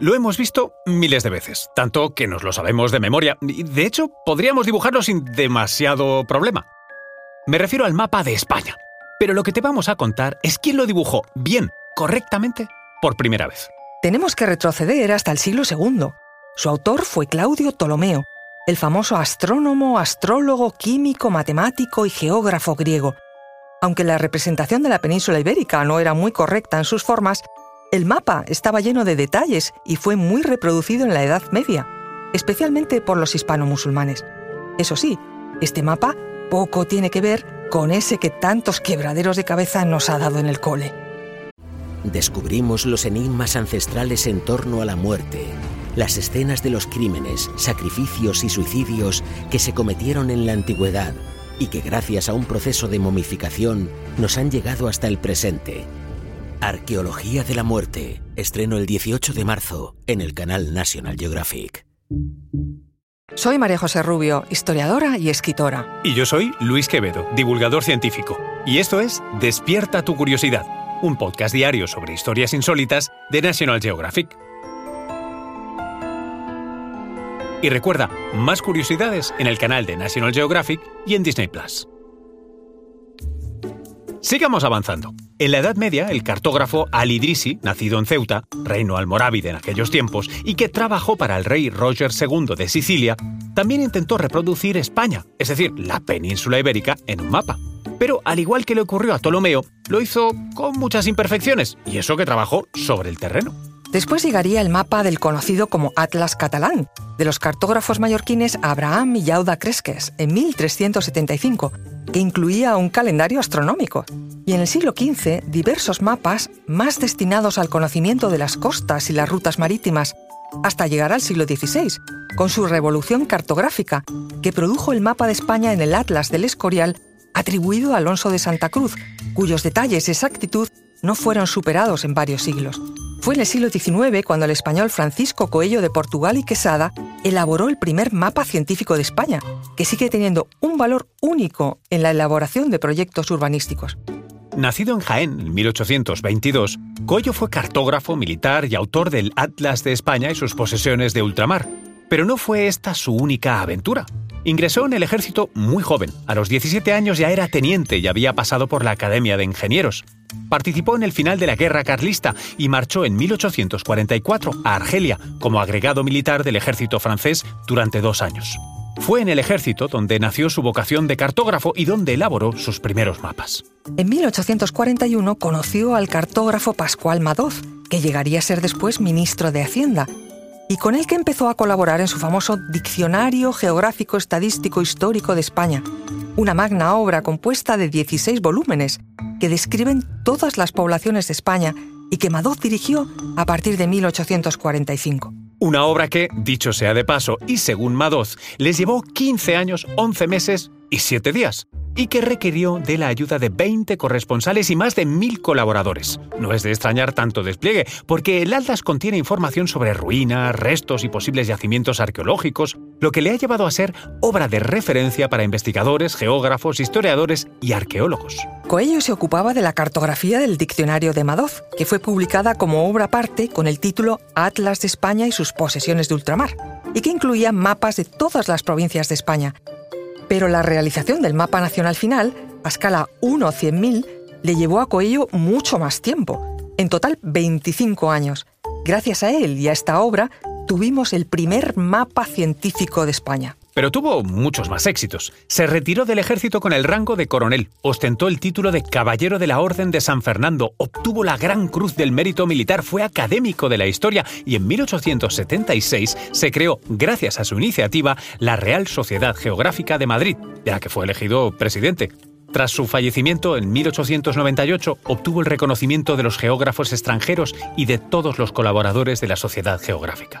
Lo hemos visto miles de veces, tanto que nos lo sabemos de memoria. De hecho, podríamos dibujarlo sin demasiado problema. Me refiero al mapa de España. Pero lo que te vamos a contar es quién lo dibujó bien, correctamente, por primera vez. Tenemos que retroceder hasta el siglo II. Su autor fue Claudio Ptolomeo, el famoso astrónomo, astrólogo, químico, matemático y geógrafo griego. Aunque la representación de la península ibérica no era muy correcta en sus formas, el mapa estaba lleno de detalles y fue muy reproducido en la Edad Media, especialmente por los hispano-musulmanes. Eso sí, este mapa poco tiene que ver con ese que tantos quebraderos de cabeza nos ha dado en el cole. Descubrimos los enigmas ancestrales en torno a la muerte, las escenas de los crímenes, sacrificios y suicidios que se cometieron en la antigüedad y que gracias a un proceso de momificación nos han llegado hasta el presente. Arqueología de la muerte, estreno el 18 de marzo en el canal National Geographic. Soy María José Rubio, historiadora y escritora. Y yo soy Luis Quevedo, divulgador científico. Y esto es Despierta tu curiosidad, un podcast diario sobre historias insólitas de National Geographic. Y recuerda, más curiosidades en el canal de National Geographic y en Disney Plus. Sigamos avanzando. En la Edad Media, el cartógrafo Al-Idrisi, nacido en Ceuta, reino almorávide en aquellos tiempos, y que trabajó para el rey Roger II de Sicilia, también intentó reproducir España, es decir, la península ibérica, en un mapa. Pero al igual que le ocurrió a Ptolomeo, lo hizo con muchas imperfecciones, y eso que trabajó sobre el terreno. Después llegaría el mapa del conocido como Atlas catalán, de los cartógrafos mallorquines Abraham y Yauda Cresques, en 1375, que incluía un calendario astronómico. Y en el siglo XV, diversos mapas más destinados al conocimiento de las costas y las rutas marítimas, hasta llegar al siglo XVI, con su revolución cartográfica, que produjo el mapa de España en el Atlas del Escorial, atribuido a Alonso de Santa Cruz, cuyos detalles y exactitud no fueron superados en varios siglos. Fue en el siglo XIX cuando el español Francisco Coello de Portugal y Quesada elaboró el primer mapa científico de España, que sigue teniendo un valor único en la elaboración de proyectos urbanísticos. Nacido en Jaén en 1822, Coello fue cartógrafo militar y autor del Atlas de España y sus posesiones de ultramar. Pero no fue esta su única aventura. Ingresó en el ejército muy joven. A los 17 años ya era teniente y había pasado por la Academia de Ingenieros. Participó en el final de la Guerra Carlista y marchó en 1844 a Argelia como agregado militar del ejército francés durante dos años. Fue en el ejército donde nació su vocación de cartógrafo y donde elaboró sus primeros mapas. En 1841 conoció al cartógrafo Pascual Madoz, que llegaría a ser después ministro de Hacienda, y con el que empezó a colaborar en su famoso Diccionario Geográfico Estadístico Histórico de España, una magna obra compuesta de 16 volúmenes que describen todas las poblaciones de España y que Madoz dirigió a partir de 1845. Una obra que, dicho sea de paso, y según Madoz, les llevó 15 años, 11 meses y 7 días y que requirió de la ayuda de 20 corresponsales y más de 1.000 colaboradores. No es de extrañar tanto despliegue, porque el Atlas contiene información sobre ruinas, restos y posibles yacimientos arqueológicos, lo que le ha llevado a ser obra de referencia para investigadores, geógrafos, historiadores y arqueólogos. Coello se ocupaba de la cartografía del diccionario de Madoz, que fue publicada como obra aparte con el título Atlas de España y sus posesiones de ultramar, y que incluía mapas de todas las provincias de España, pero la realización del mapa nacional final, a escala 1-100.000, le llevó a Coello mucho más tiempo, en total 25 años. Gracias a él y a esta obra, tuvimos el primer mapa científico de España. Pero tuvo muchos más éxitos. Se retiró del ejército con el rango de coronel, ostentó el título de Caballero de la Orden de San Fernando, obtuvo la Gran Cruz del Mérito Militar, fue académico de la historia y en 1876 se creó, gracias a su iniciativa, la Real Sociedad Geográfica de Madrid, de la que fue elegido presidente. Tras su fallecimiento en 1898, obtuvo el reconocimiento de los geógrafos extranjeros y de todos los colaboradores de la Sociedad Geográfica.